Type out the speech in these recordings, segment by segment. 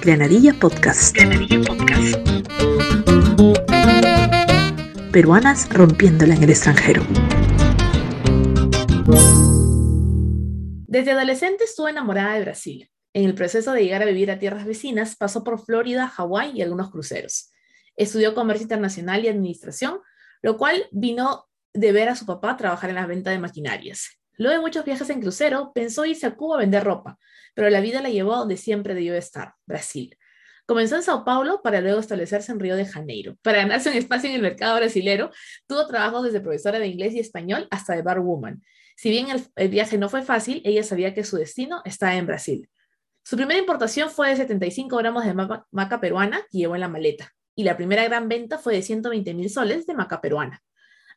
Granadilla Podcast. Granadilla Podcast. Peruanas rompiéndola en el extranjero. Desde adolescente estuve enamorada de Brasil. En el proceso de llegar a vivir a tierras vecinas, pasó por Florida, Hawái y algunos cruceros. Estudió comercio internacional y administración, lo cual vino de ver a su papá trabajar en la venta de maquinarias. Luego de muchos viajes en crucero, pensó irse a Cuba a vender ropa, pero la vida la llevó a donde siempre debió estar, Brasil. Comenzó en Sao Paulo para luego establecerse en Río de Janeiro. Para ganarse un espacio en el mercado brasilero, tuvo trabajos desde profesora de inglés y español hasta de barwoman. Si bien el, viaje no fue fácil, ella sabía que su destino estaba en Brasil. Su primera importación fue de 75 gramos de maca, peruana que llevó en la maleta, y la primera gran venta fue de 120 mil soles de maca peruana.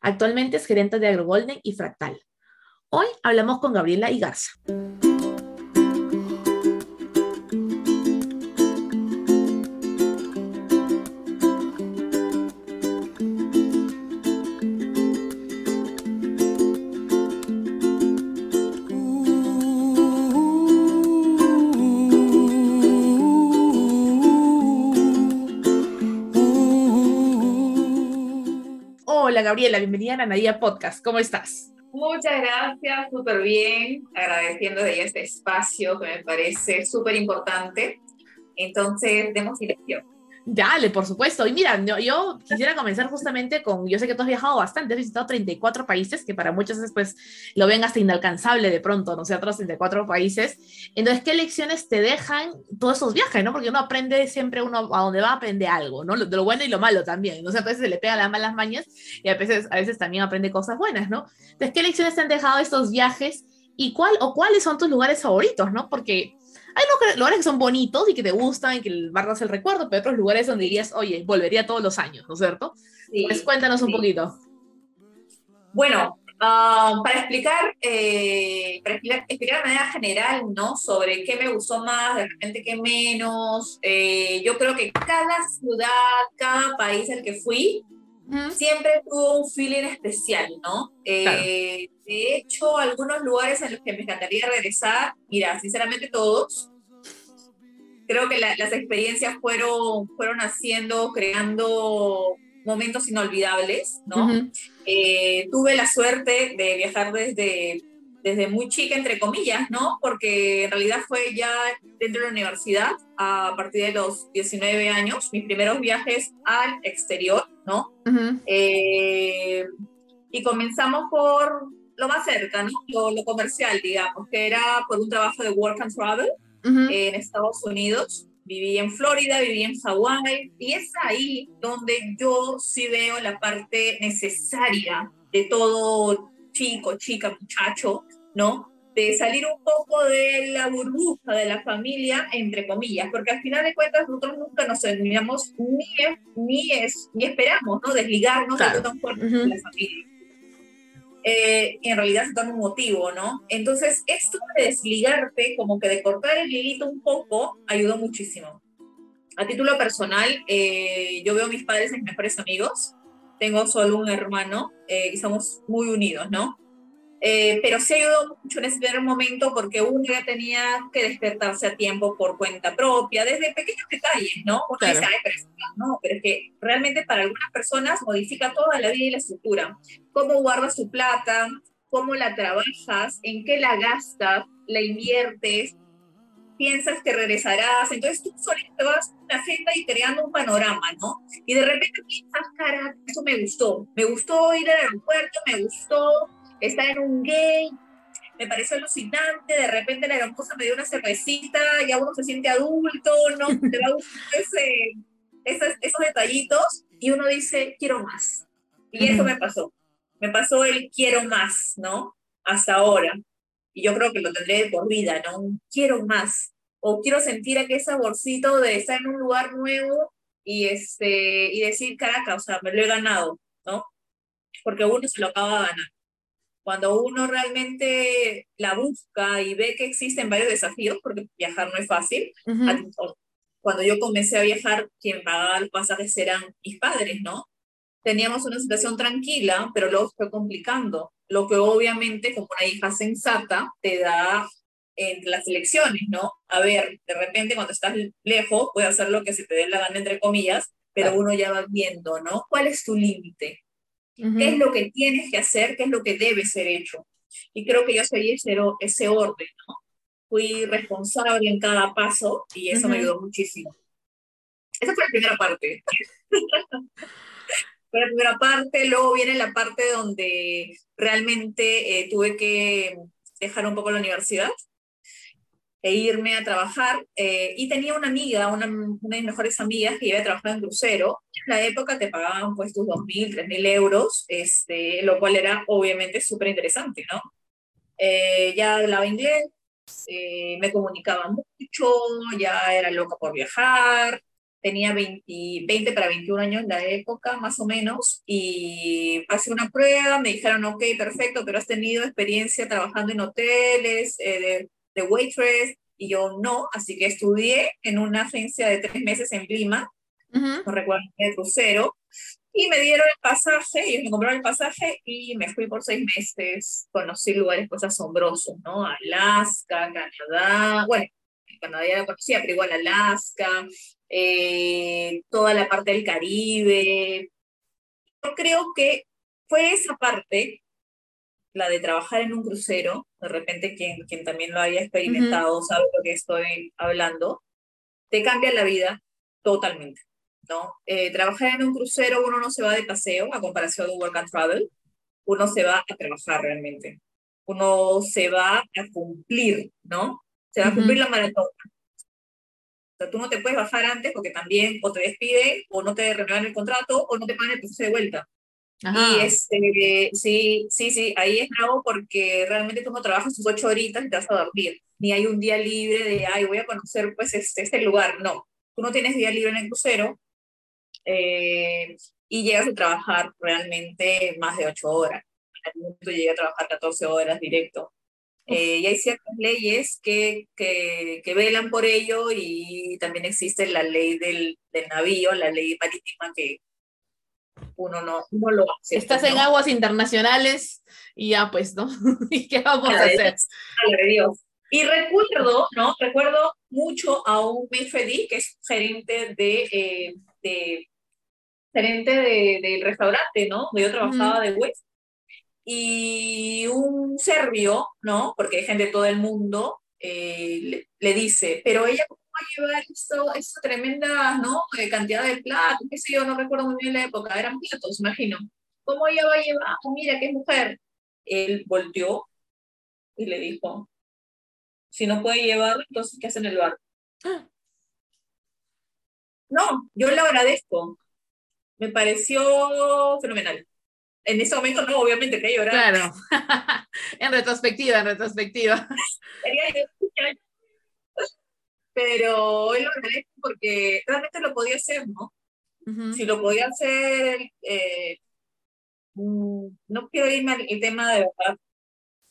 Actualmente es gerente de AgroGolden y Fractal. Hoy hablamos con Gabriela Igarza. Hola Gabriela, bienvenida a Nadia Podcast. ¿Cómo estás? Muchas gracias, súper bien, agradeciendo de este espacio que me parece súper importante. Entonces, demos inicio. Dale, por supuesto. Y mira, yo, quisiera comenzar justamente con, yo sé que tú has viajado bastante, has visitado 34 países, que para muchos pues lo ven hasta inalcanzable de pronto, ¿no? sé, otros 34 países. Entonces, ¿qué lecciones te dejan todos esos viajes, no? Porque uno aprende siempre, uno a donde va aprende algo, ¿no? De lo bueno y lo malo también, ¿no? sé, a veces se le pega las malas mañas y a veces, a veces también aprende cosas buenas, ¿no? Entonces, ¿qué lecciones te han dejado estos viajes? ¿Y cuál o cuáles son tus lugares favoritos, no? Porque hay lugares que son bonitos y que te gustan y que guardas el recuerdo, pero otros lugares donde dirías, oye, volvería todos los años, ¿no es cierto? Sí, pues cuéntanos un poquito. Bueno, ah, para, explicar, eh, para explicar, de manera general, ¿no? Sobre qué me gustó más, de repente qué menos. Eh, yo creo que cada ciudad, cada país al que fui, siempre tuvo un feeling especial, ¿no? Eh, de hecho, algunos lugares en los que me encantaría regresar, mira, sinceramente todos, creo que las experiencias fueron, fueron haciendo, creando momentos inolvidables, ¿no? Eh, tuve la suerte de viajar desde, desde muy chica, entre comillas, ¿no? Porque en realidad fue ya dentro de la universidad, a partir de los 19 años, mis primeros viajes al exterior, ¿no? Eh, y comenzamos por lo más cerca, ¿no? Lo, comercial, digamos, que era por un trabajo de work and travel en Estados Unidos. Viví en Florida, viví en Hawaii, y es ahí donde yo sí veo la parte necesaria de todo chico, chica, muchacho, ¿no? De salir un poco de la burbuja de la familia, entre comillas, porque al final de cuentas nosotros nunca nos terminamos ni, ni, es, ni esperamos, ¿no? Desligarnos de tan fuerte de la familia. Eh, y en realidad se toma un motivo, ¿no? Entonces, esto de desligarte, como que de cortar el hilito un poco, ayudó muchísimo. A título personal, eh, yo veo a mis padres mis mejores amigos, tengo solo un hermano eh, y somos muy unidos, ¿no? Eh, pero sí ayudó mucho en ese primer momento porque uno ya tenía que despertarse a tiempo por cuenta propia, desde pequeños detalles, ¿no? Uno dice, pero, no, pero es que realmente para algunas personas modifica toda la vida y la estructura. Cómo guardas tu plata, cómo la trabajas, en qué la gastas, la inviertes, piensas que regresarás, entonces tú solito te vas una agenda y creando un panorama, ¿no? Y de repente piensas, cara, eso me gustó, me gustó ir al aeropuerto, me gustó estar en un gay, me pareció alucinante, de repente la hermosa me dio una cervecita, ya uno se siente adulto, ¿no? Te va ese, esos, esos detallitos y uno dice, quiero más. Y eso me pasó. Me pasó el quiero más, ¿no? Hasta ahora. Y yo creo que lo tendré por vida, ¿no? Quiero más. O quiero sentir aquel saborcito de estar en un lugar nuevo y, este, y decir, caraca, o sea, me lo he ganado, ¿no? Porque uno se lo acaba de ganar cuando uno realmente la busca y ve que existen varios desafíos, porque viajar no es fácil, cuando yo comencé a viajar, quien pagaba los pasajes eran mis padres, ¿no? Teníamos una situación tranquila, pero luego fue complicando, lo que obviamente como una hija sensata te da entre las elecciones, ¿no? A ver, de repente cuando estás lejos, puedes hacer lo que se te dé la gana, entre comillas, pero uno ya va viendo, ¿no? ¿Cuál es tu límite? ¿Qué es lo que tienes que hacer? ¿Qué es lo que debe ser hecho? Y creo que yo seguí ese, ese orden, ¿no? Fui responsable en cada paso y eso me ayudó muchísimo. Esa fue la primera parte. fue la primera parte, luego viene la parte donde realmente eh, tuve que dejar un poco la universidad e irme a trabajar. Eh, y tenía una amiga, una, una, de mis mejores amigas, que iba a trabajar en crucero. En la época te pagaban pues tus 2.000, 3.000 euros, este, lo cual era obviamente súper interesante, ¿no? Eh, ya hablaba inglés, eh, me comunicaba mucho, ya era loca por viajar, tenía 20, 20, para 21 años en la época, más o menos, y pasé una prueba, me dijeron, ok, perfecto, pero has tenido experiencia trabajando en hoteles, de de waitress y yo no, así que estudié en una agencia de tres meses en Lima, no recuerdo, de crucero, y me dieron el pasaje, ellos me compraron el pasaje y me fui por seis meses, conocí lugares pues asombrosos, ¿no? Alaska, Canadá, bueno, Canadá ya la conocía, pero igual Alaska, eh, toda la parte del Caribe. Yo creo que fue esa parte la de trabajar en un crucero, de repente quien, quien también lo haya experimentado sabe lo que estoy hablando, te cambia la vida totalmente, ¿no? Eh, trabajar en un crucero uno no se va de paseo a comparación de Work and Travel, uno se va a trabajar realmente, uno se va a cumplir, ¿no? Se va a cumplir la maratón. O sea, tú no te puedes bajar antes porque también o te despiden o no te renuevan el contrato o no te pagan el proceso de vuelta. Y este, sí, sí, sí, ahí es bravo porque realmente tú no trabajas tus ocho horitas y te vas a dormir. Ni hay un día libre de, ay, voy a conocer pues este, este lugar. No, tú no tienes día libre en el crucero eh, y llegas a trabajar realmente más de ocho horas. En algún momento llegué a trabajar 14 horas directo. Eh, y hay ciertas leyes que, que, que, velan por ello y también existe la ley del, del navío, la ley marítima que, uno no, no lo hace. Estás en aguas internacionales y ya pues, ¿no? ¿Y qué vamos a hacer? Dios. Y recuerdo, ¿no? Recuerdo mucho a un Mefedi, que es gerente de, eh, de gerente del de, restaurante, ¿no? Yo trabajaba de West. Y un serbio, ¿no? Porque hay gente de todo el mundo, eh, le, le, dice, pero ella a llevar esto, esta tremenda ¿no? Eh, cantidad de platos, qué sé yo, no recuerdo muy bien la época, eran platos, imagino. ¿Cómo ella va a llevar? Oh, mira, qué mujer. Él volteó y le dijo, si no puede llevarlo, entonces ¿qué hace en el bar? No, yo le agradezco. Me pareció fenomenal. En ese momento no, obviamente que llorar. Claro. en retrospectiva, en retrospectiva pero él lo agradezco porque realmente lo podía hacer, ¿no? Si lo podía hacer, eh, mm, no quiero irme al tema de verdad,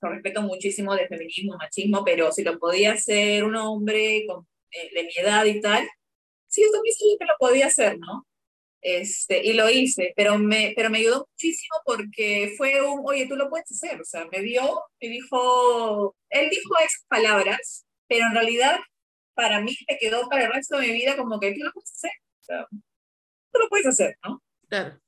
lo respeto muchísimo de feminismo, machismo, pero si lo podía hacer un hombre con, eh, de mi edad y tal, sí, yo también sí que lo podía hacer, ¿no? Este, y lo hice, pero me, pero me ayudó muchísimo porque fue un, oye, tú lo puedes hacer, o sea, me vio y dijo, él dijo esas palabras, pero en realidad para mí me quedó para el resto de mi vida como que tú lo puedes hacer. tú lo puedes hacer, ¿no? Claro.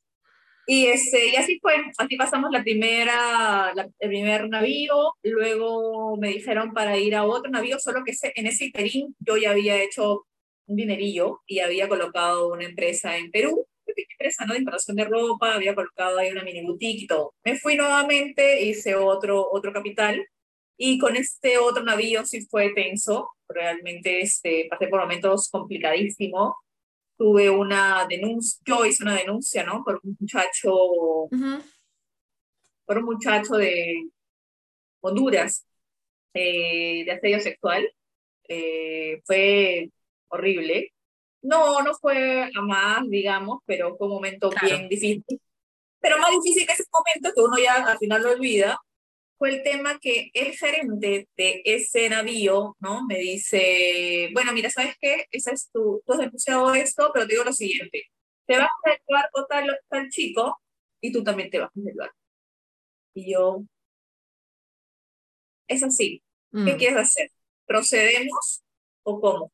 Y, este, y así fue, así pasamos la primera, el primer navío, luego me dijeron para ir a otro navío, solo que en ese interín yo ya había hecho un dinerillo y había colocado una empresa en Perú, una empresa ¿no? de importación de ropa, había colocado ahí una mini boutique y todo. Me fui nuevamente, hice otro, otro capital y con este otro navío sí fue tenso, realmente este, pasé por momentos complicadísimos. Tuve una denuncia, yo hice una denuncia, ¿no? Por un muchacho, por un muchacho de Honduras, eh, de asedio sexual. Eh, fue horrible. No, no fue a más, digamos, pero fue un momento bien difícil. Pero más difícil que ese momento que uno ya al final lo olvida, fue el tema que el gerente de ese navío, ¿no? Me dice, bueno, mira, ¿sabes qué? Esa es tu, tú has denunciado esto, pero te digo lo siguiente, te vas del barco tal, tal chico y tú también te vas del barco. Y yo, es así, ¿qué mm. quieres hacer? ¿procedemos o cómo?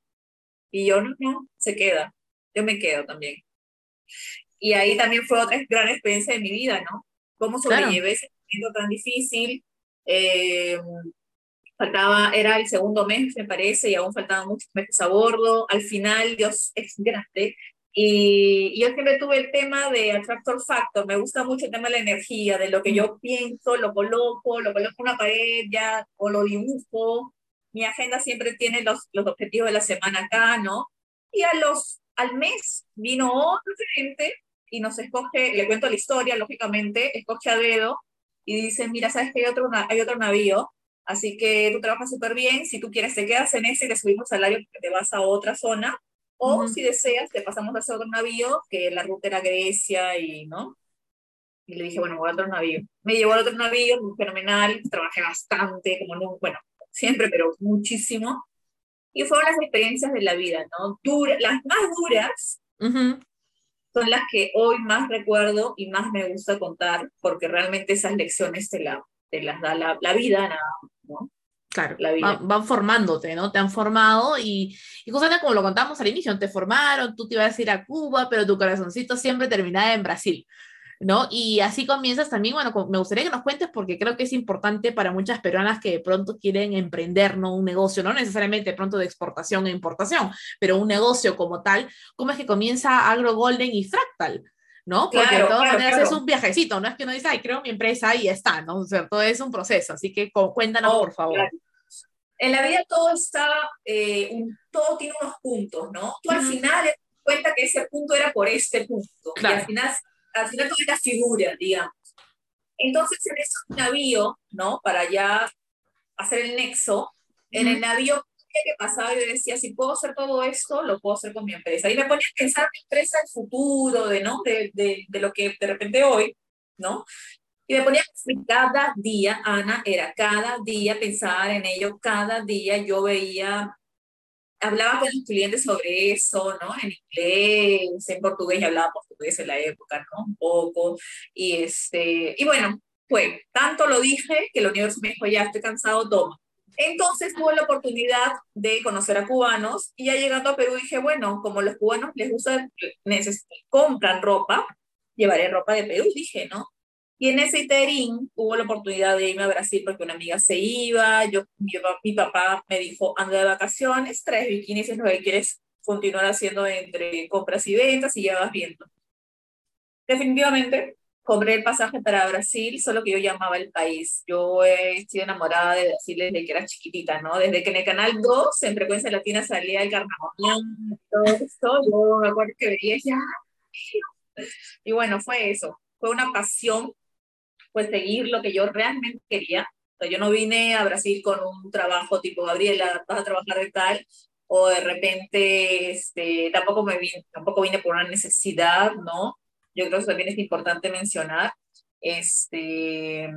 Y yo, no, no, se queda, yo me quedo también. Y ahí también fue otra gran experiencia de mi vida, ¿no? Cómo sobrellevé ese momento tan difícil. Eh, faltaba, era el segundo mes, me parece, y aún faltaban muchos meses a bordo. Al final, Dios es grande. Y, yo siempre tuve el tema de Attractor Factor, me gusta mucho el tema de la energía, de lo que yo pienso, lo coloco, lo coloco en una pared ya, o lo dibujo. Mi agenda siempre tiene los, los objetivos de la semana acá, ¿no? Y a los, al mes vino otro gerente y nos escoge, le cuento la historia, lógicamente, escoge a dedo y dice, mira, sabes que hay otro, hay otro navío, así que tú trabajas súper bien, si tú quieres te quedas en ese y te subimos salario porque te vas a otra zona, o si deseas te pasamos a ese otro navío, que la ruta era Grecia y, ¿no? Y le dije, bueno, voy a otro navío. Me llevó al otro navío, fenomenal, trabajé bastante, como no, bueno, siempre, pero muchísimo. Y fueron las experiencias de la vida, ¿no? las más duras son las que hoy más recuerdo y más me gusta contar, porque realmente esas lecciones te, la, te las da la, la vida, ¿no? Claro, van, formándote, ¿no? Te han formado y, y justamente como lo contamos al inicio, te formaron, tú te ibas a ir a Cuba, pero tu corazoncito siempre terminaba en Brasil. ¿No? Y así comienzas también, bueno, me gustaría que nos cuentes porque creo que es importante para muchas peruanas que de pronto quieren emprender, ¿no? Un negocio, no necesariamente de pronto de exportación e importación, pero un negocio como tal, ¿cómo es que comienza Agro Golden y Fractal? ¿no? Porque de todas maneras es un viajecito, no es que uno dice, ay, creo mi empresa y ya está, ¿no? O sea, todo es un proceso, así que cuéntanos, por favor. En la vida todo está, eh, todo tiene unos puntos, ¿no? Tú al final te cuenta que ese punto era por este punto, y al final al final toda la figura, digamos. Entonces, en ese navío, ¿no? Para ya hacer el nexo, en el navío que pasaba yo decía, si puedo hacer todo esto, lo puedo hacer con mi empresa. Y me ponía a pensar mi empresa, el futuro, de, ¿no? De, de, de, lo que de repente hoy, ¿no? Y me ponía cada día, Ana, era cada día pensar en ello, cada día yo veía hablaba con los clientes sobre eso, ¿no? En inglés, en portugués, y hablaba portugués en la época, ¿no? Un poco. Y, este, y bueno, fue, tanto lo dije que el universo me dijo, ya estoy cansado, toma. Entonces tuve la oportunidad de conocer a cubanos y ya llegando a Perú dije, bueno, como los cubanos les gusta, compran ropa, llevaré ropa de Perú, dije, ¿no? Y en ese interín hubo la oportunidad de irme a Brasil porque una amiga se iba, yo, mi, papá me dijo, anda de vacaciones, traes bikinis, es lo que quieres continuar haciendo entre compras y ventas y ya vas viendo. Definitivamente, compré el pasaje para Brasil, solo que yo llamaba el país. Yo he sido enamorada de Brasil desde que era chiquitita, ¿no? Desde que en el Canal 2, en Frecuencia Latina, salía el carnaval, todo esto, yo me acuerdo que veía ya. Y bueno, fue eso. Fue una pasión pues seguir lo que yo realmente quería. O sea, yo no vine a Brasil con un trabajo tipo, Gabriela, vas a trabajar de tal, o de repente, este, tampoco, me vine, tampoco vine por una necesidad, ¿no? Yo creo que eso también es importante mencionar, este,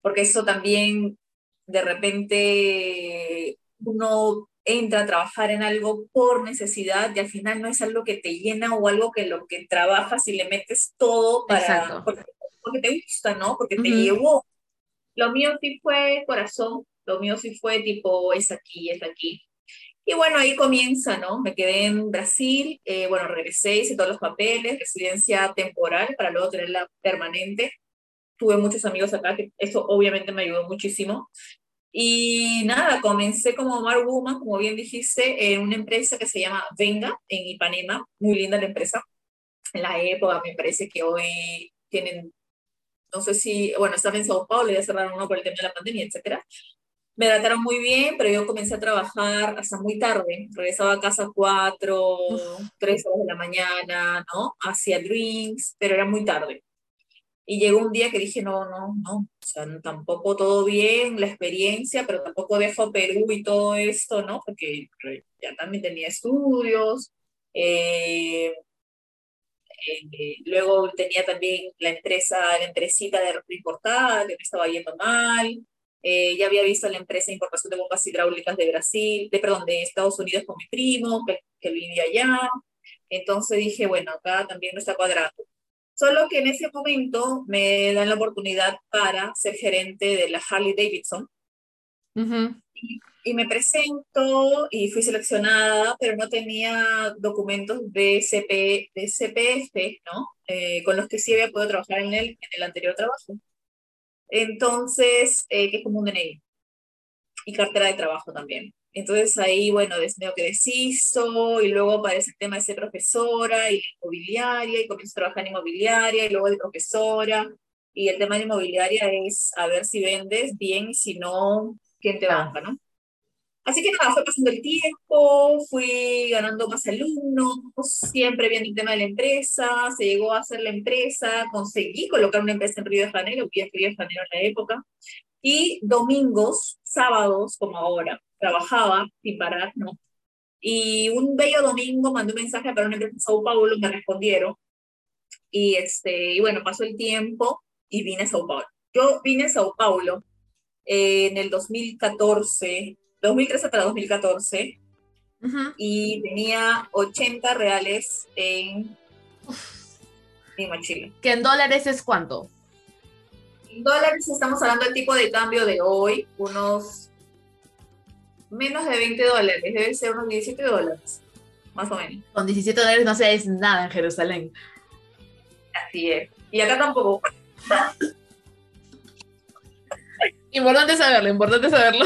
porque eso también, de repente, uno entra a trabajar en algo por necesidad y al final no es algo que te llena o algo que lo que trabajas y le metes todo para, porque te gusta, ¿no? Porque te llevó. Lo mío sí fue corazón, lo mío sí fue tipo, es aquí, es aquí. Y bueno, ahí comienza, ¿no? Me quedé en Brasil, eh, bueno, regresé, hice todos los papeles, residencia temporal para luego tenerla permanente. Tuve muchos amigos acá, que eso obviamente me ayudó muchísimo. Y nada, comencé como Omar Woman, como bien dijiste, en una empresa que se llama Venga, en Ipanema, muy linda la empresa. En la época me parece que hoy tienen no sé si, bueno, estaba en Sao Paulo, ya cerraron uno por el tema de la pandemia, etcétera. Me trataron muy bien, pero yo comencé a trabajar hasta muy tarde. Regresaba a casa a cuatro, tres horas de la mañana, ¿no? Hacía drinks, pero era muy tarde. Y llegó un día que dije, no, no, no, o sea, tampoco todo bien, la experiencia, pero tampoco dejo Perú y todo esto, ¿no? Porque ya también tenía estudios, eh, eh, luego tenía también la empresa, la empresita de importada que me estaba yendo mal. Eh, ya había visto la empresa de importación de bombas hidráulicas de Brasil, de, perdón, de Estados Unidos con mi primo, que, que vivía allá. Entonces dije, bueno, acá también no está cuadrando. Solo que en ese momento me dan la oportunidad para ser gerente de la Harley Davidson. Y, me presento y fui seleccionada, pero no tenía documentos de, CP, de CPF, ¿no? Eh, con los que sí había podido trabajar en el, en el anterior trabajo. Entonces, eh, que es como un DNI. Y cartera de trabajo también. Entonces ahí, bueno, medio que desisto y luego aparece el tema de ser profesora y inmobiliaria y comienzo a trabajar en inmobiliaria y luego de profesora. Y el tema de inmobiliaria es a ver si vendes bien y si no, quién te banca, ¿no? Así que nada, fue pasando el tiempo, fui ganando más alumnos, siempre viendo el tema de la empresa, se llegó a hacer la empresa, conseguí colocar una empresa en Río de Janeiro, a Río de Janeiro en la época, y domingos, sábados, como ahora, trabajaba sin parar, ¿no? Y un bello domingo mandé un mensaje para una empresa de Sao Paulo, me respondieron, y, este, y bueno, pasó el tiempo y vine a Sao Paulo. Yo vine a Sao Paulo eh, en el 2014, 2013 para 2014, y tenía 80 reales en mi mochila. ¿Que en dólares es cuánto? En dólares estamos hablando del tipo de cambio de hoy, unos menos de 20 dólares, debe ser unos 17 dólares, más o menos. Con 17 dólares no se es nada en Jerusalén. Así es. Y acá tampoco. Importante saberlo, importante saberlo.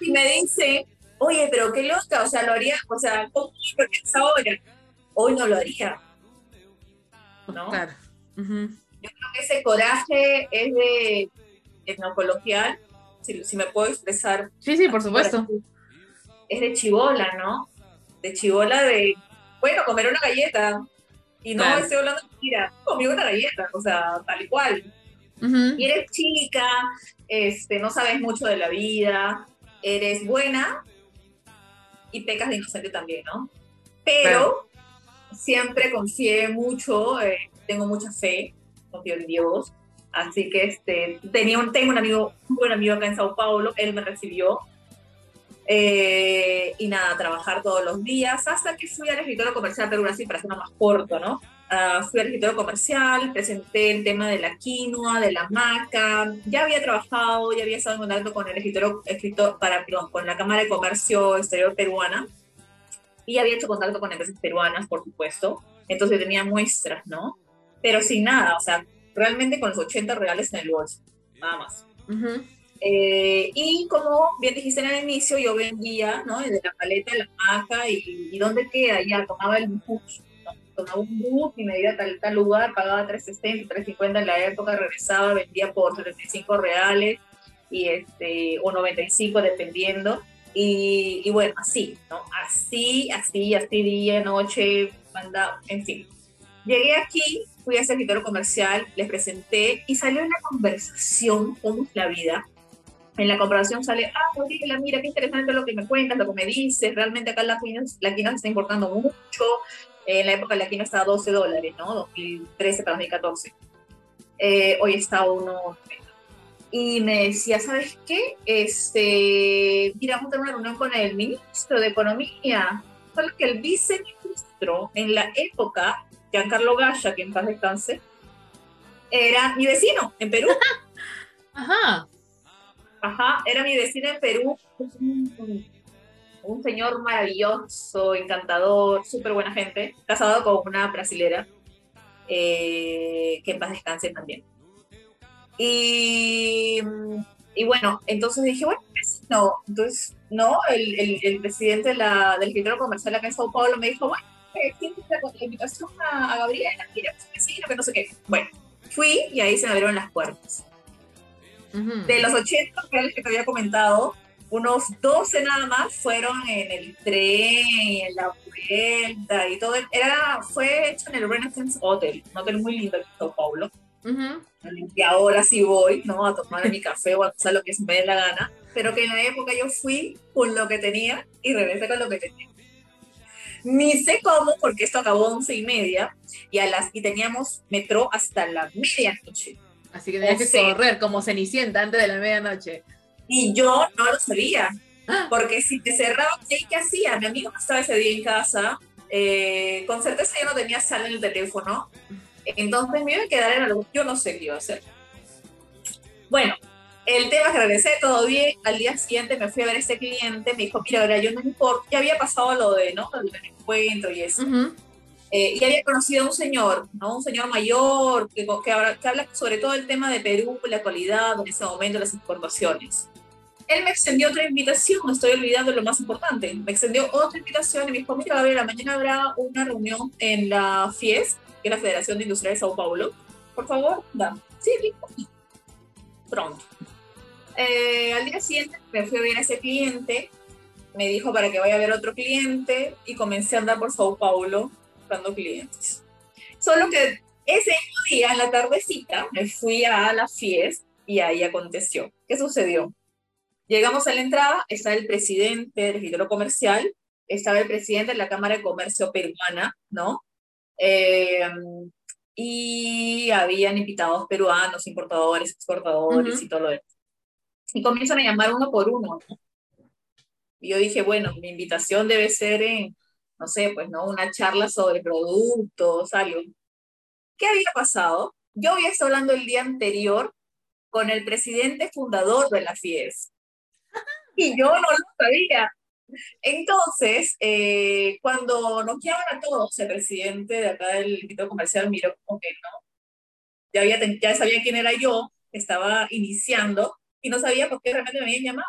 Y me dice, oye, pero qué loca, o sea, lo haría, o sea, ¿cómo es ahora? Hoy no lo haría. ¿No? Claro. Yo creo que ese coraje es de etnocoloquial, si, si me puedo expresar. Sí, sí, por supuesto. Es de chivola, ¿no? De chivola de, bueno, comer una galleta. Y no estoy hablando de mentira, comí una galleta, o sea, tal y cual. Y eres chica, este, no sabes mucho de la vida, eres buena y pecas de inocente también, ¿no? Pero siempre confié mucho, eh, tengo mucha fe, confío en Dios, así que este, tenía un, tengo un amigo, un buen amigo acá en Sao Paulo, él me recibió, eh, y nada, trabajar todos los días, hasta que fui al escritorio comercial Perú así para hacerlo más corto, ¿no? Uh, fui escritorio comercial, presenté el tema de la quinoa, de la maca, ya había trabajado, ya había estado en contacto con el escritorio, escritor, para, perdón, con la Cámara de Comercio Exterior Peruana, y había hecho contacto con empresas peruanas, por supuesto, entonces tenía muestras, ¿no? Pero sin nada, o sea, realmente con los 80 reales en el bolso, nada más. Eh, y como bien dijiste en el inicio, yo vendía, ¿no? Desde la paleta, la maca y, y dónde queda, ya tomaba el bus, tomaba un bus y me iba a tal, tal lugar, pagaba 360, 350 en la época, regresaba, vendía por 75 reales y este, o 95 dependiendo. Y, y, bueno, así, ¿no? Así, así, así, día, noche, manda, en fin. Llegué aquí, fui a ese escritorio comercial, les presenté y salió una conversación, cómo es la vida, en la comparación sale, ah, Gabriela, mira, qué interesante lo que me cuentas, lo que me dices, realmente acá la quinoa, la se está importando mucho, en la época la quinoa estaba a 12 dólares, ¿no? 2013 para 2014. Eh, hoy está 1. Y me decía, ¿sabes qué? Este, mira, vamos a tener una reunión con el ministro de Economía. Solo que el viceministro en la época, Giancarlo Gaya, que en paz descanse, era mi vecino en Perú. Ajá. Ajá, era mi vecino en Perú, un, señor maravilloso, encantador, súper buena gente, casado con una brasilera, eh, que en paz descanse también. Y, y, bueno, entonces dije, bueno, pues, no, entonces, no, el, el, el presidente de la, del escritorio comercial acá en Sao Paulo me dijo, bueno, ¿quién la, la invitación a, a Gabriela? Mira, pues vecino, que no sé qué. Bueno, fui y ahí se me abrieron las puertas. De los 80 reales que te había comentado, unos 12 nada más fueron en el tren, en la vuelta y todo. Era, fue hecho en el Renaissance Hotel, un hotel muy lindo en Sao Paulo. Y ahora sí voy, ¿no? A tomar mi café o a hacer lo que se me dé la gana. Pero que en la época yo fui con lo que tenía y regresé con lo que tenía. Ni sé cómo, porque esto acabó a once y media y, a las, y teníamos metro hasta la medianoche. Así que tenías que correr como Cenicienta antes de la medianoche. Y yo no lo sabía, porque si te cerraba, ¿qué hacía? Mi amigo estaba ese día en casa, eh, con certeza yo no tenía sal en el teléfono, entonces me iba a quedar en algo, yo no sé qué iba a hacer. Bueno, El tema es que regresé todo bien, al día siguiente me fui a ver a ese cliente, me dijo, mira, ahora yo no importa, ya había pasado lo de, ¿no? Lo del encuentro y eso. Eh, y había conocido a un señor, ¿no? Un señor mayor que, que, que, habla sobre todo el tema de Perú, la actualidad, en ese momento, las exportaciones. Él me extendió otra invitación, me estoy olvidando lo más importante. Me extendió otra invitación y me dijo, mira, Gabriela, mañana habrá una reunión en la FIES, que es la Federación de Industria de Sao Paulo. Por favor, da. Sí, Pronto. Eh, al día siguiente me fui a ver a ese cliente, me dijo para que vaya a ver otro cliente y comencé a andar por Sao Paulo buscando clientes. Solo que ese día, en la tardecita, me fui a la fiesta y ahí aconteció. ¿Qué sucedió? Llegamos a la entrada, está el presidente del registro comercial, estaba el presidente de la Cámara de Comercio Peruana, ¿no? Eh, y habían invitados peruanos, importadores, exportadores y todo lo demás. Y comienzan a llamar uno por uno. Y yo dije, bueno, mi invitación debe ser en, no sé, pues, ¿no? Una charla sobre productos, algo. ¿Qué había pasado? Yo había estado hablando el día anterior con el presidente fundador de la FIES. Y yo no lo sabía. Entonces, eh, cuando nos llaman a todos, el presidente de acá del Instituto Comercial miró como que no. Ya, había, ya sabía quién era yo, estaba iniciando, y no sabía por qué realmente me habían llamado.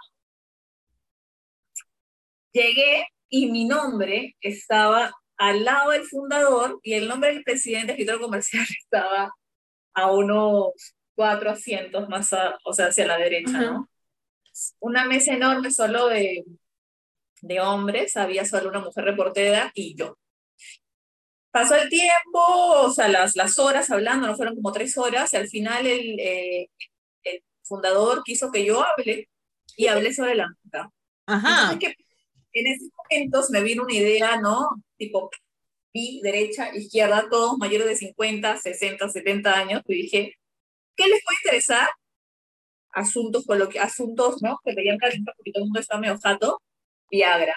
Llegué y mi nombre estaba al lado del fundador y el nombre del presidente del escritor comercial estaba a unos cuatro asientos más, o sea, hacia la derecha, ¿no? Una mesa enorme solo de, de hombres, había solo una mujer reportera y yo. Pasó el tiempo, o sea, las, las horas hablando, no fueron como tres horas, y al final el, eh, fundador quiso que yo hable y hablé sobre la marca. Ajá. que en esos momentos me vino una idea, ¿no? Tipo, vi derecha, izquierda, todos mayores de 50, 60, 70 años, y dije, ¿qué les puede interesar? Asuntos, con lo que, asuntos, ¿no? Que veían caliente porque todo el mundo está medio jato. Viagra.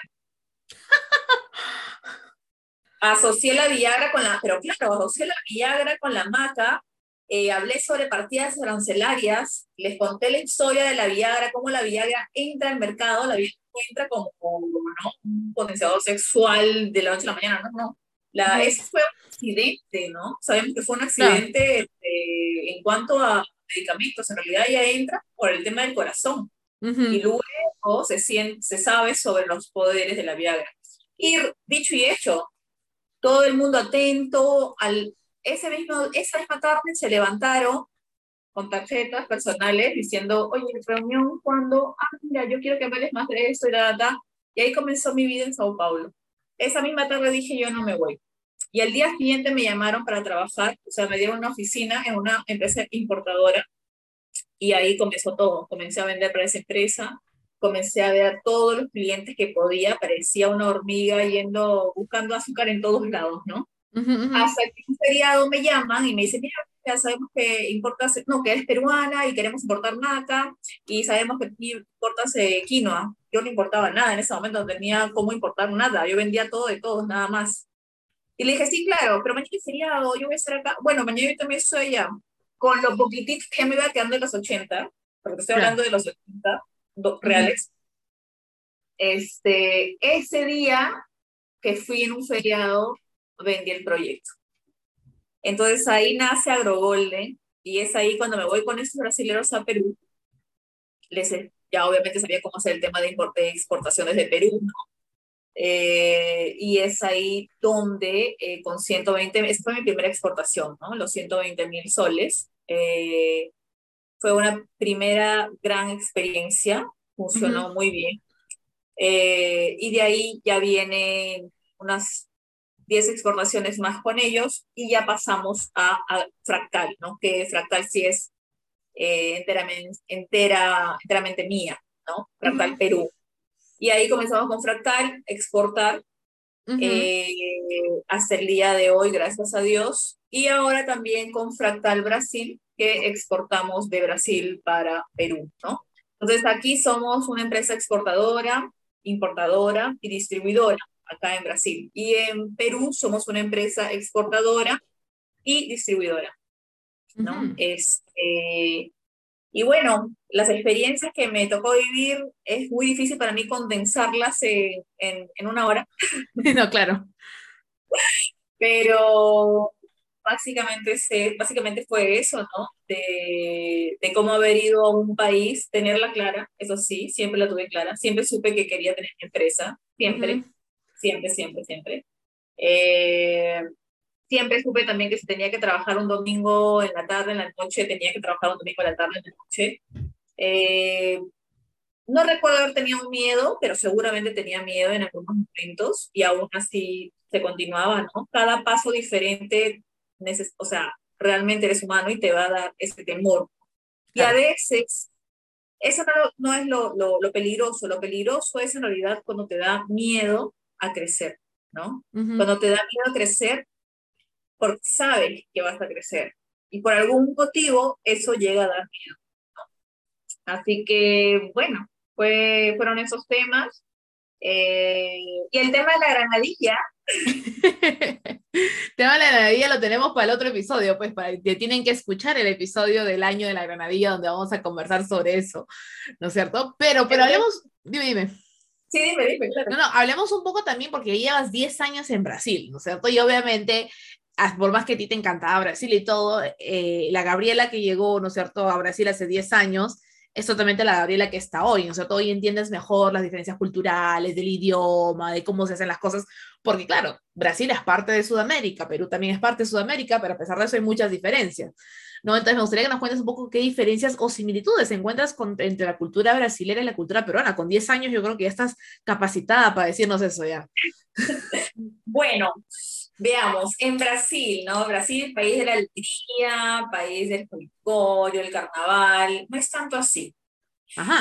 asocié la Viagra con la, pero claro, asocié la Viagra con la maca eh, hablé sobre partidas arancelarias, les conté la historia de la Viagra, cómo la Viagra entra al mercado, la Viagra entra como, ¿no? un potenciador sexual de la noche a la mañana, no, no. La, Ese fue un accidente, ¿no? Sabemos que fue un accidente este, en cuanto a medicamentos, en realidad ya entra por el tema del corazón. Y luego se, se sabe sobre los poderes de la Viagra. Y dicho y hecho, todo el mundo atento al ese mismo, esa misma tarde se levantaron con tarjetas personales diciendo, oye, reunión cuando, ah, mira, yo quiero que hables más de esto y la data. Y ahí comenzó mi vida en Sao Paulo. Esa misma tarde dije, yo no me voy. Y al día siguiente me llamaron para trabajar, o sea, me dieron una oficina en una empresa importadora y ahí comenzó todo. Comencé a vender para esa empresa, comencé a ver a todos los clientes que podía, parecía una hormiga yendo, buscando azúcar en todos lados, ¿no? Hasta que un feriado me llaman y me dicen, mira, ya sabemos que importas, no, que eres peruana y queremos importar maca y sabemos que importas eh, quinoa. Yo no importaba nada en ese momento, no tenía cómo importar nada, yo vendía todo de todos, nada más. Y le dije, sí, claro, pero mañana es feriado, yo voy a estar acá. Bueno, mañana yo también estoy allá. Con los poquititos que ya me iba quedando de los 80, porque estoy hablando de los 80 reales. Este, ese día que fui en un feriado, vendí el proyecto. Entonces ahí nace AgroGolden y es ahí cuando me voy con estos brasileños a Perú. Les, ya obviamente sabía cómo hacer el tema de, exportaciones de Perú, ¿no? Eh, y es ahí donde eh, con 120, esa fue mi primera exportación, ¿no? Los 120 mil soles. Eh, fue una primera gran experiencia, funcionó muy bien. y de ahí ya vienen unas 10 exportaciones más con ellos y ya pasamos a, Fractal, ¿no? Que Fractal sí es eh, enteramente, entera, enteramente mía, ¿no? Fractal Perú. Y ahí comenzamos con Fractal, exportar eh, hasta el día de hoy, gracias a Dios. Y ahora también con Fractal Brasil, que exportamos de Brasil para Perú, ¿no? Entonces aquí somos una empresa exportadora, importadora y distribuidora acá en Brasil. Y en Perú somos una empresa exportadora y distribuidora. ¿no? este, Y bueno, las experiencias que me tocó vivir es muy difícil para mí condensarlas en, en, una hora. No, claro. Pero básicamente, básicamente fue eso, ¿no? De, de, cómo haber ido a un país, tenerla clara, eso sí, siempre la tuve clara, siempre supe que quería tener mi empresa, siempre, siempre, siempre, siempre. Eh, siempre supe también que si tenía que trabajar un domingo en la tarde, en la noche, tenía que trabajar un domingo en la tarde, en la noche. Eh, no recuerdo haber tenido un miedo, pero seguramente tenía miedo en algunos momentos y aún así se continuaba, ¿no? Cada paso diferente, o sea, realmente eres humano y te va a dar ese temor. Y a veces, eso no, no es lo, lo, lo, peligroso, lo peligroso es en realidad cuando te da miedo a crecer, ¿no? Cuando te da miedo a crecer porque sabes que vas a crecer y por algún motivo eso llega a dar miedo. Así que, bueno, fue, fueron esos temas. Eh, y el tema de la granadilla. el tema de la granadilla lo tenemos para el otro episodio, pues para, tienen que escuchar el episodio del año de la granadilla donde vamos a conversar sobre eso, ¿no es cierto? Pero, pero hablemos, dime, dime. Sí, dime, dime, claro. No, no, hablemos un poco también porque llevas 10 años en Brasil, ¿no es cierto? Y obviamente por más que a ti te encantaba Brasil y todo, eh, la Gabriela que llegó, ¿no es cierto?, a Brasil hace 10 años, es totalmente la Gabriela que está hoy, ¿no es cierto? Hoy entiendes mejor las diferencias culturales, del idioma, de cómo se hacen las cosas, porque claro, Brasil es parte de Sudamérica, Perú también es parte de Sudamérica, pero a pesar de eso hay muchas diferencias, ¿no? Entonces me gustaría que nos cuentes un poco qué diferencias o similitudes encuentras entre la cultura brasileña y la cultura peruana. Con 10 años yo creo que ya estás capacitada para decirnos eso ya. bueno, Veamos, en Brasil, ¿no? Brasil, país de la alegría, país del folclore, el carnaval, no es tanto así.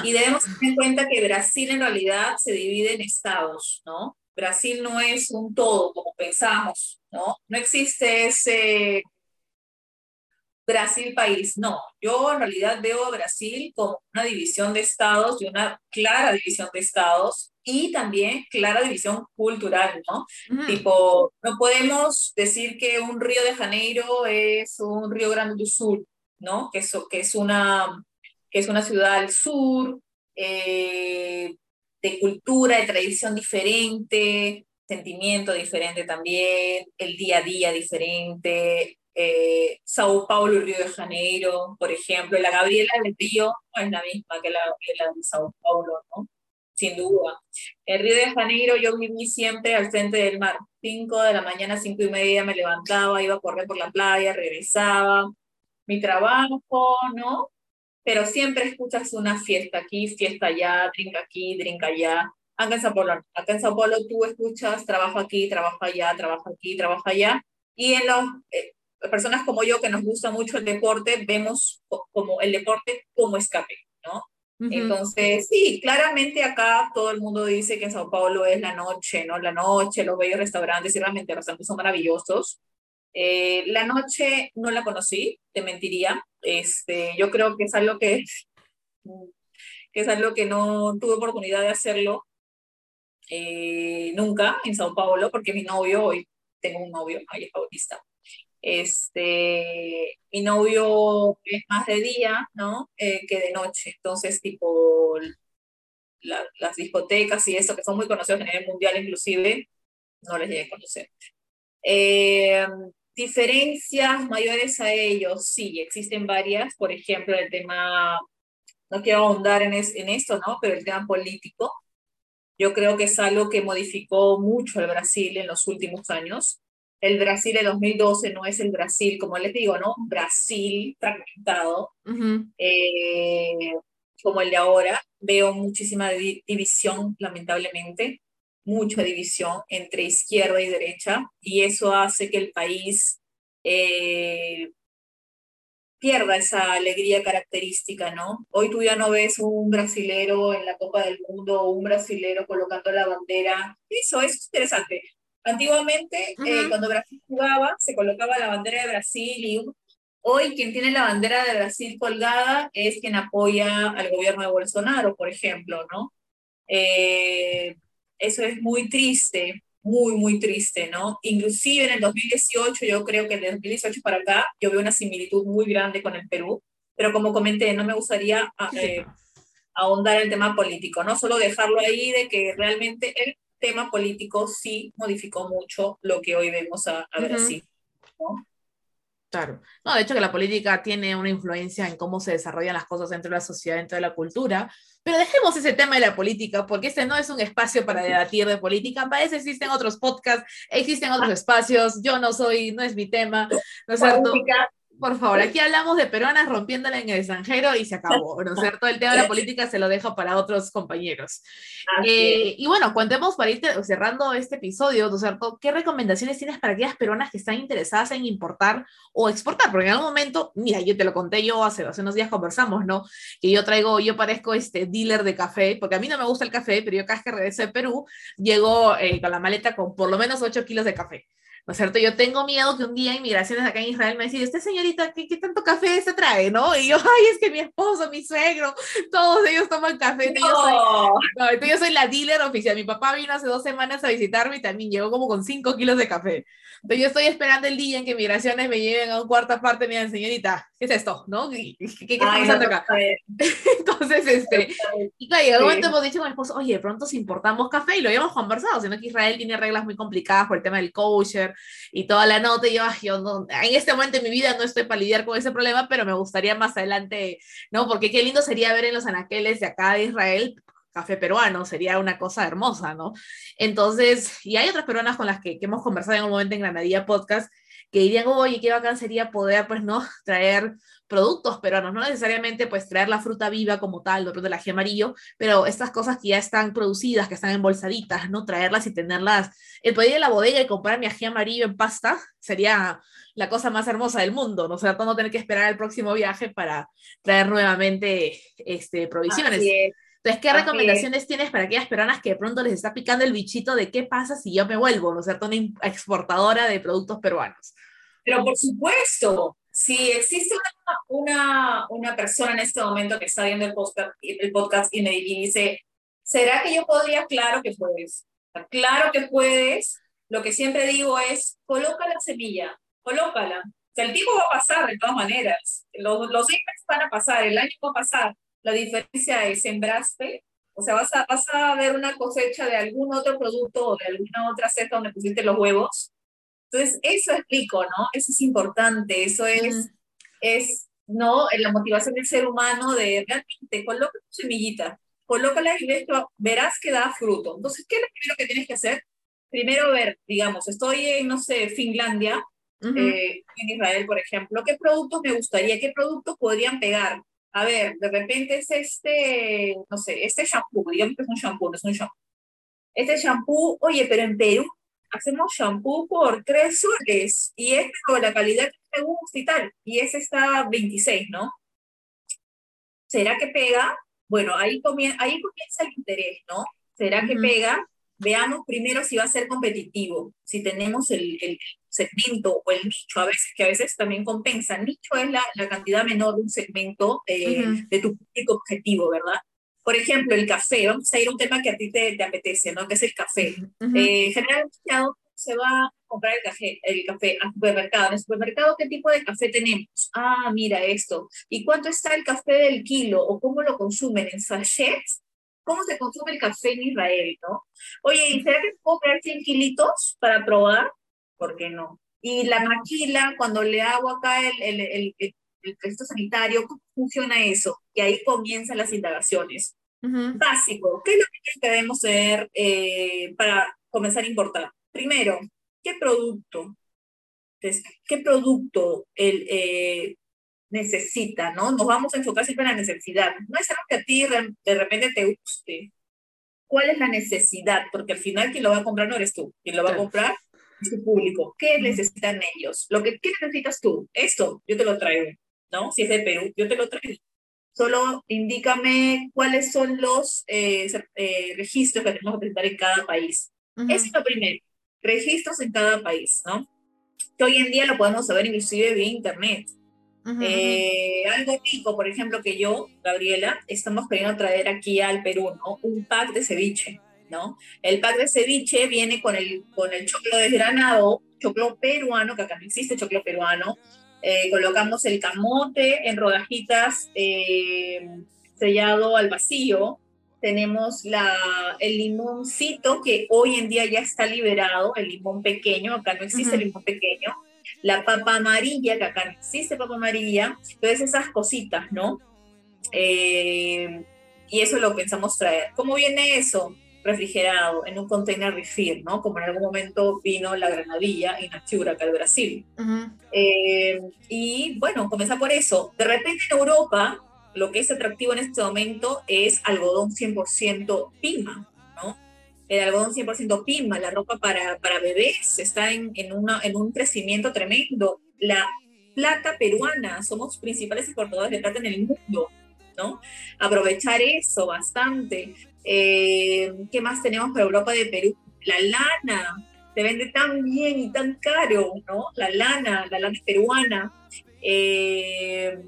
Y debemos tener en cuenta que Brasil en realidad se divide en estados, ¿no? Brasil no es un todo como pensamos, ¿no? No existe ese Brasil país, no. Yo en realidad veo a Brasil como una división de estados y una clara división de estados y también clara división cultural, ¿no? Tipo, no podemos decir que un Río de Janeiro es un Río Grande do Sur, ¿no? Que es, que es, una, que es una ciudad al sur, eh, de cultura, de tradición diferente, sentimiento diferente también, el día a día diferente. Eh, Sao Paulo y Río de Janeiro, por ejemplo, la Gabriela del Río no es la misma que la Gabriela de Sao Paulo, ¿no? Sin duda. En Río de Janeiro yo viví siempre al frente del mar. Cinco de la mañana, cinco y media me levantaba, iba a correr por la playa, regresaba. Mi trabajo, ¿no? Pero siempre escuchas una fiesta aquí, fiesta allá, drink aquí, drink allá. Acá en Sao Paulo, acá tú escuchas trabajo aquí, trabajo allá, trabajo aquí, trabajo allá. Y en los, eh, personas como yo que nos gusta mucho el deporte, vemos como el deporte como escape, ¿no? Entonces, sí, claramente acá todo el mundo dice que en Sao Paulo es la noche, ¿no? La noche, los bellos restaurantes, y realmente los restaurantes son maravillosos. Eh, la noche no la conocí, te mentiría. Este, yo creo que es algo que, que es algo que no tuve oportunidad de hacerlo eh, nunca en Sao Paulo, porque mi novio, hoy tengo un novio, ahí es paulista, este, mi novio es más de día, ¿no? Eh, que de noche. Entonces, tipo, las discotecas y eso, que son muy conocidos a nivel mundial inclusive, no les llegué a conocer. Eh, diferencias mayores a ellos, sí, existen varias. Por ejemplo, el tema, no quiero ahondar en, en esto, ¿no? Pero el tema político, yo creo que es algo que modificó mucho el Brasil en los últimos años el Brasil de 2012 no es el Brasil, como les digo, ¿no? Brasil fragmentado, eh, como el de ahora. Veo muchísima división, lamentablemente, mucha división entre izquierda y derecha, y eso hace que el país eh, pierda esa alegría característica, ¿no? Hoy tú ya no ves un brasilero en la Copa del Mundo un brasilero colocando la bandera. Eso, eso es interesante. Antiguamente, eh, cuando Brasil jugaba, se colocaba la bandera de Brasil y hoy quien tiene la bandera de Brasil colgada es quien apoya al gobierno de Bolsonaro, por ejemplo, ¿no? Eh, eso es muy triste, muy, muy triste, ¿no? Inclusive en el 2018, yo creo que de 2018 para acá, yo veo una similitud muy grande con el Perú. pero como comenté, no me gustaría eh, ahondar el tema político, ¿no? Solo dejarlo ahí de que realmente el tema político sí modificó mucho lo que hoy vemos a, a Brasil, ¿no? Claro. No, de hecho que la política tiene una influencia en cómo se desarrollan las cosas dentro de la sociedad, dentro de la cultura, pero dejemos ese tema de la política, porque este no es un espacio para debatir de política, para eso existen otros podcasts, existen otros espacios, yo no soy, no es mi tema, ¿no es cierto? Por favor, aquí hablamos de peruanas rompiéndola en el extranjero y se acabó, ¿no es cierto? El tema de la política se lo dejo para otros compañeros. Eh, y bueno, cuentemos para ir cerrando este episodio, ¿no es cierto? ¿Qué recomendaciones tienes para aquellas peruanas que están interesadas en importar o exportar? Porque en algún momento, mira, yo te lo conté yo hace, hace unos días conversamos, ¿no? Que yo traigo, yo parezco este dealer de café, porque a mí no me gusta el café, pero yo cada vez que regreso de Perú, llego eh, con la maleta con por lo menos 8 kilos de café. ¿No es cierto? Yo tengo miedo que un día inmigraciones acá en Israel me decida, usted señorita, ¿qué, ¿qué, tanto café se trae, no? Y yo, ay, es que mi esposo, mi suegro, todos ellos toman café. Entonces, yo, soy, entonces yo soy la dealer oficial. Mi papá vino hace dos semanas a visitarme y también llegó como con cinco kilos de café. Entonces yo estoy esperando el día en que migraciones me lleven a un cuarta parte y me digan, señorita, ¿qué es esto? ¿No? ¿Qué, qué, qué está pasando acá? Entonces, este, y claro, y en momento hemos dicho con mi esposo, oye, de pronto si importamos café y lo habíamos conversado, sino que Israel tiene reglas muy complicadas por el tema del kosher, y toda la nota, y yo, yo no, en este momento de mi vida no estoy para lidiar con ese problema, pero me gustaría más adelante, ¿no? Porque qué lindo sería ver en los anaqueles de acá de Israel café peruano, sería una cosa hermosa, ¿no? Entonces, y hay otras peruanas con las que, que hemos conversado en un momento en Granadilla Podcast, que dirían, oye, qué bacán sería poder, pues, ¿no? Traer productos peruanos, no necesariamente, pues, traer la fruta viva como tal, de del ají amarillo, pero estas cosas que ya están producidas, que están embolsaditas, ¿no? Traerlas y tenerlas, el poder ir a la bodega y comprar mi ají amarillo en pasta sería la cosa más hermosa del mundo, ¿no? O sea, no tener que esperar el próximo viaje para traer nuevamente, este, provisiones. Entonces, ¿qué recomendaciones tienes para aquellas peruanas que de pronto les está picando el bichito de qué pasa si yo me vuelvo, ¿no es cierto?, una exportadora de productos peruanos. Pero por supuesto, si existe una, una, persona en este momento que está viendo el podcast, el podcast y me dice, ¿será que yo podría? Claro que puedes. Claro que puedes. Lo que siempre digo es, coloca la semilla, colócala. O sea, el tiempo va a pasar de todas maneras. Los, los meses van a pasar, el año va a pasar la diferencia es sembraste, o sea, vas a, vas a ver una cosecha de algún otro producto o de alguna otra cesta donde pusiste los huevos. Entonces, eso explico, ¿no? Eso es importante, eso es, es ¿no? La motivación del ser humano de realmente coloca tu semillita, colócala y verás que da fruto. Entonces, ¿qué es lo primero que tienes que hacer? Primero ver, digamos, estoy en, no sé, Finlandia, eh, en Israel, por ejemplo, ¿qué productos me gustaría, qué productos podrían pegar? A ver, de repente es este, no sé, este shampoo, digamos que es un shampoo, no es un shampoo. Este shampoo, oye, pero en Perú hacemos shampoo por tres soles y es la calidad que me gusta y tal, y ese está 26, ¿no? ¿Será que pega? Bueno, ahí, comienza, ahí comienza el interés, ¿no? ¿Será que pega? Veamos primero si va a ser competitivo, si tenemos el, el segmento o el nicho, a veces, que a veces también compensa. Nicho es la, la cantidad menor de un segmento eh, de tu público objetivo, ¿verdad? Por ejemplo, el café, vamos a ir a un tema que a ti te, te apetece, ¿no? Que es el café. Eh, generalmente, se va a comprar el café, el café al supermercado? En el supermercado, ¿qué tipo de café tenemos? Ah, mira esto. ¿Y cuánto está el café del kilo? ¿O cómo lo consumen? ¿En sachets? ¿Cómo se consume el café en Israel, no? Oye, ¿y será que puedo comprar 100 kilitos para probar? ¿Por qué no? Y la maquila, cuando le hago acá el, el, el, el, el sanitario, ¿cómo funciona eso? Y ahí comienzan las indagaciones. Básico, ¿qué es lo que debemos hacer eh, para comenzar a importar? Primero, ¿qué producto? ¿Qué producto el, eh, necesita? ¿no? Nos vamos a enfocar siempre en la necesidad. No es algo que a ti de repente te guste. ¿Cuál es la necesidad? Porque al final quien lo va a comprar no eres tú. Quien lo va a comprar su público. ¿Qué necesitan ellos? Lo que, ¿Qué necesitas tú? Esto, yo te lo traigo, ¿no? Si es de Perú, yo te lo traigo. Solo indícame cuáles son los eh, eh, registros que tenemos que presentar en cada país. Eso es lo primero. Registros en cada país, ¿no? Que hoy en día lo podemos saber inclusive vía internet. Eh, algo rico, por ejemplo, que yo, Gabriela, estamos queriendo traer aquí al Perú, ¿no? Un pack de ceviche. ¿No? El pack de ceviche viene con el, con el choclo desgranado, choclo peruano, que acá no existe choclo peruano, Eh, colocamos el camote en rodajitas eh, sellado al vacío. Tenemos la, el limoncito que hoy en día ya está liberado, el limón pequeño, acá no existe limón pequeño. La papa amarilla, que acá no existe papa amarilla. Entonces esas cositas, ¿no? Eh, y eso lo pensamos traer. ¿Cómo viene eso? Refrigerado en un container refill, ¿no? Como en algún momento vino la granadilla y Natura acá al Brasil. Eh, y bueno, comienza por eso. De repente en Europa, lo que es atractivo en este momento es algodón 100% Pima, ¿no? El algodón 100% Pima, la ropa para, para bebés, está en, en, una, en un crecimiento tremendo. La plata peruana, somos principales exportadores de plata en el mundo. ¿No? Aprovechar eso bastante. Eh, ¿Qué más tenemos para Europa de Perú? La lana, se vende tan bien y tan caro, ¿no? La lana, la lana peruana. Eh,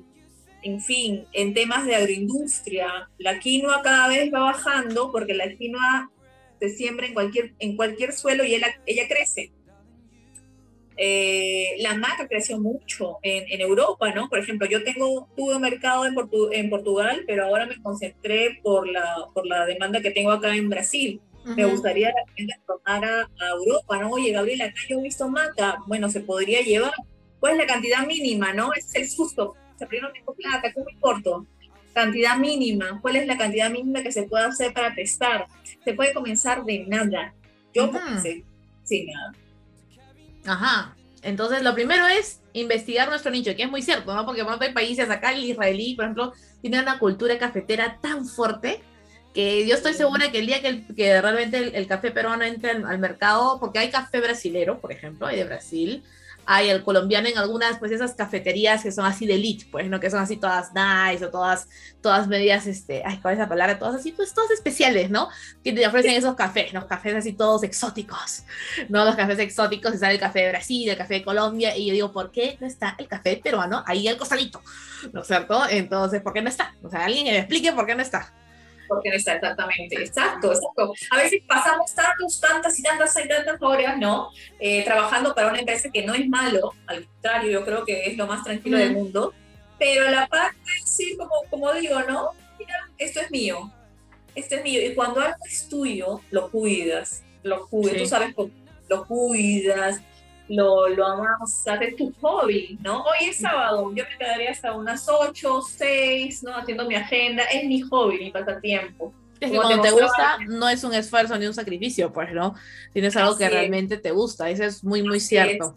en fin, en temas de agroindustria, la quinoa cada vez va bajando porque la quinoa se siembra en cualquier, en cualquier suelo y ella, ella crece. Eh, la maca creció mucho en, en, Europa, ¿no? Por ejemplo, yo tengo, tuve un mercado en, en, Portugal, pero ahora me concentré por la, por la demanda que tengo acá en Brasil. Me gustaría que a, a Europa, ¿no? Oye, Gabriela, acá yo he visto maca, bueno, se podría llevar. ¿Cuál es la cantidad mínima, no? Ese es el susto. Se no tengo plata, ¿cómo importa? Cantidad mínima. ¿Cuál es la cantidad mínima que se puede hacer para testar? Se puede comenzar de nada. Yo comencé sin nada. Ajá. Entonces, lo primero es investigar nuestro nicho, que es muy cierto, ¿no? Porque bueno, hay países acá, el israelí, por ejemplo, tiene una cultura cafetera tan fuerte que yo estoy segura que el día que, que realmente el, café peruano entre al, mercado, porque hay café brasilero, por ejemplo, hay de Brasil, hay el colombiano en algunas, pues esas cafeterías que son así de elite, pues, ¿no? Que son así todas nice o todas, todas medias, este, ay, ¿cuál es la palabra? Todas así, pues, todas especiales, ¿no? Que te ofrecen esos cafés, los cafés así todos exóticos, ¿no? Los cafés exóticos, sale el café de Brasil, el café de Colombia, y yo digo, ¿por qué no está el café peruano ahí al costalito? ¿No es cierto? Entonces, ¿por qué no está? O sea, alguien que me explique por qué no está porque no está exactamente, exacto, exacto. A veces pasamos tantos, tantas y tantas y tantas horas, ¿no? Eh, trabajando para una empresa que no es malo, al contrario, yo creo que es lo más tranquilo del mundo, pero la parte, sí, como, como digo, ¿no? Mira, esto es mío, esto es mío, y cuando algo es tuyo, lo cuidas, lo cuidas, tú sabes, lo cuidas, lo, lo amamos, hacer tu hobby, ¿no? Hoy es sábado, yo me quedaría hasta unas 8, 6, ¿no? Haciendo mi agenda, es mi hobby, mi pasatiempo. Es que cuando te, gusta, no es un esfuerzo ni un sacrificio, pues, ¿no? Tienes algo que realmente te gusta, eso es muy, muy cierto.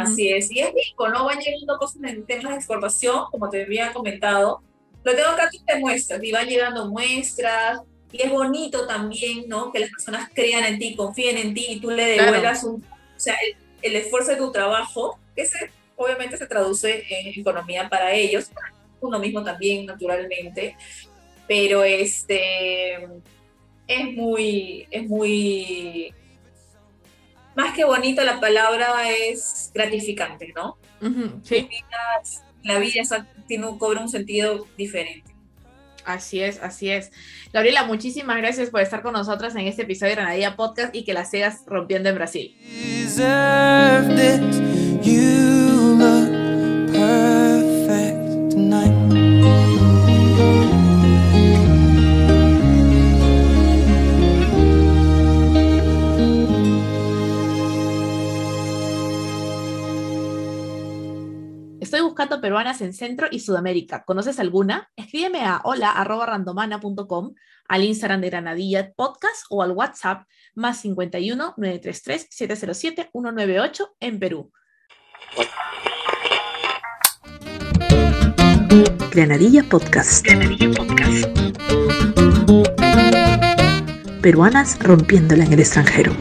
Así es, y es rico, ¿no? Van llegando cosas en temas de exportación, como te había comentado. Lo tengo acá, tú te muestras, y van llegando muestras, y es bonito también, ¿no? Que las personas crean en ti, confíen en ti, y tú le devuelvas un... O sea, el, el esfuerzo de tu trabajo, que se, obviamente se traduce en economía para ellos, uno mismo también, naturalmente, pero este, es muy, es muy, más que bonito la palabra es gratificante, ¿no? sí. La vida, tiene, cobra un sentido diferente. Así es, así es. Gabriela, muchísimas gracias por estar con nosotras en este episodio de Granadilla Podcast y que la sigas rompiendo en Brasil. Buscando peruanas en Centro y Sudamérica. ¿Conoces alguna? Escríbeme a hola.randomana.com, al Instagram de Granadilla Podcast o al WhatsApp más 51 933 707 198 en Perú. Granadilla Podcast. Granadilla Podcast. Peruanas rompiéndola en el extranjero.